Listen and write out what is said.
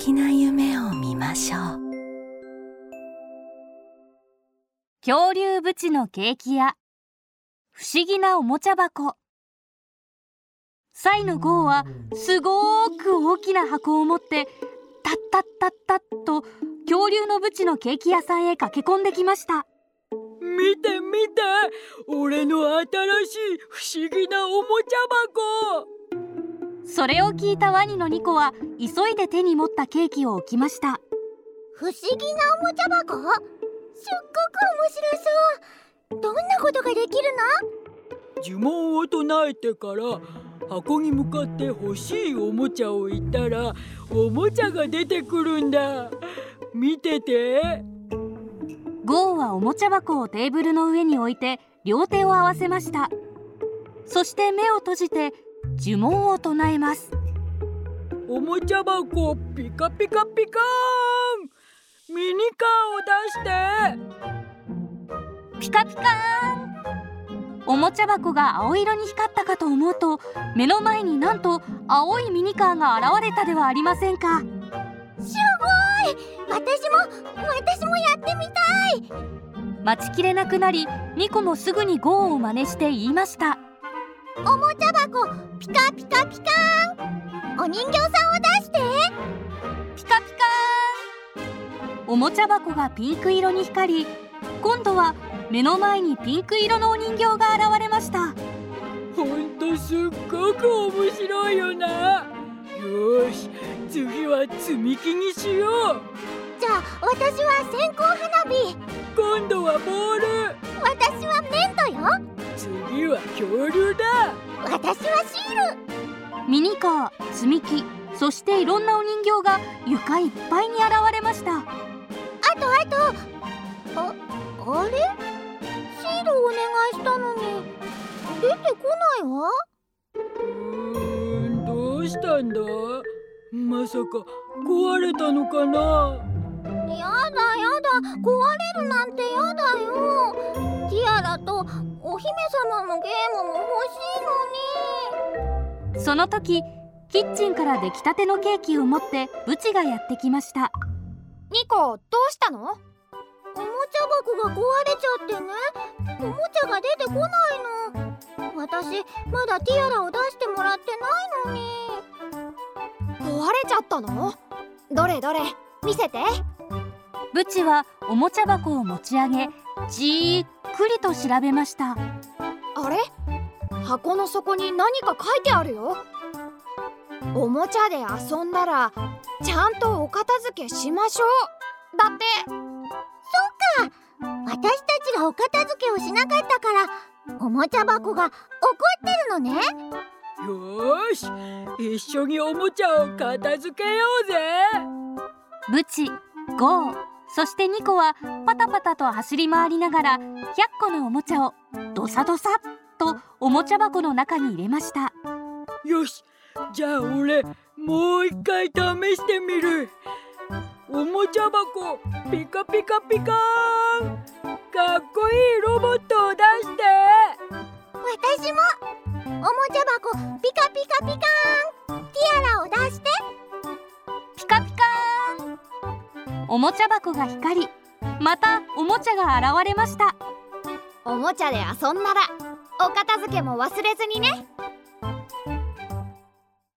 素敵な夢を見ましょう。恐竜ブチのケーキ屋。不思議なおもちゃ箱。サイのゴーはすごーく大きな箱を持ってタッタッタッタッと恐竜のブチのケーキ屋さんへ駆け込んできました。見て見て俺の新しい不思議なおもちゃ箱それを聞いたワニのニコは急いで手に持ったケーキを置きました。不思議なおもちゃ箱？すっごく面白そう。どんなことができるの？呪文を唱えてから箱に向かって欲しいおもちゃを言ったらおもちゃが出てくるんだ。見てて。ゴーはおもちゃ箱をテーブルの上に置いて両手を合わせました。そして目を閉じて呪文を唱えます。おもちゃ箱ピカピカピカーン。ミニカーを出して。ピカピカーン。おもちゃ箱が青色に光ったかと思うと目の前になんと青いミニカーが現れたではありませんか。すごい。私も私もやってみたい。待ちきれなくなりニコもすぐにゴーを真似して言いましたおもちゃ箱ピカピカピカーン。お人形さんを出して。ピカピカーン。おもちゃ箱がピンク色に光り今度は目の前にピンク色のお人形が現れました。ほんとすっごく面白いよな。よし次は積み木にしよう。じゃあ私は線香花火。今度はボール。私は粘土よ。次は恐竜だ私はシール。ミニカー積み木そしていろんなお人形が床いっぱいに現れました。あとあと。ああれ？シールお願いしたのに。出てこないわ。うーんどうしたんだ？まさか壊れたのかな？やだやだ壊れるなんてやだよ。ティアラとお姫様のゲームも欲しいのにその時キッチンから出来たてのケーキを持ってブチがやってきました。ニコどうしたの？おもちゃ箱が壊れちゃってね。おもちゃが出てこないの。私まだティアラを出してもらってないのに。壊れちゃったの？どれどれ見せて。ブチはおもちゃ箱を持ち上げじっくりと調べました。あれ？箱の底に何か書いてあるよ。おもちゃで遊んだらちゃんとお片付けしましょう。だって。そっか。私たちがお片付けをしなかったからおもちゃ箱が怒ってるのね。よし。一緒におもちゃを片付けようぜ。ブチゴーそしてニコはパタパタと走り回りながら100個のおもちゃをドサドサとおもちゃ箱の中に入れました。よしじゃあ俺もう一回試してみる。おもちゃ箱ピカピカピカーン。かっこいいロボットを出して。私も。おもちゃ箱ピカピカピカーン。ティアラを出して。ピカピカーン。おもちゃ箱が光りまたおもちゃが現れました。おもちゃで遊んだらお片付けも忘れずにね。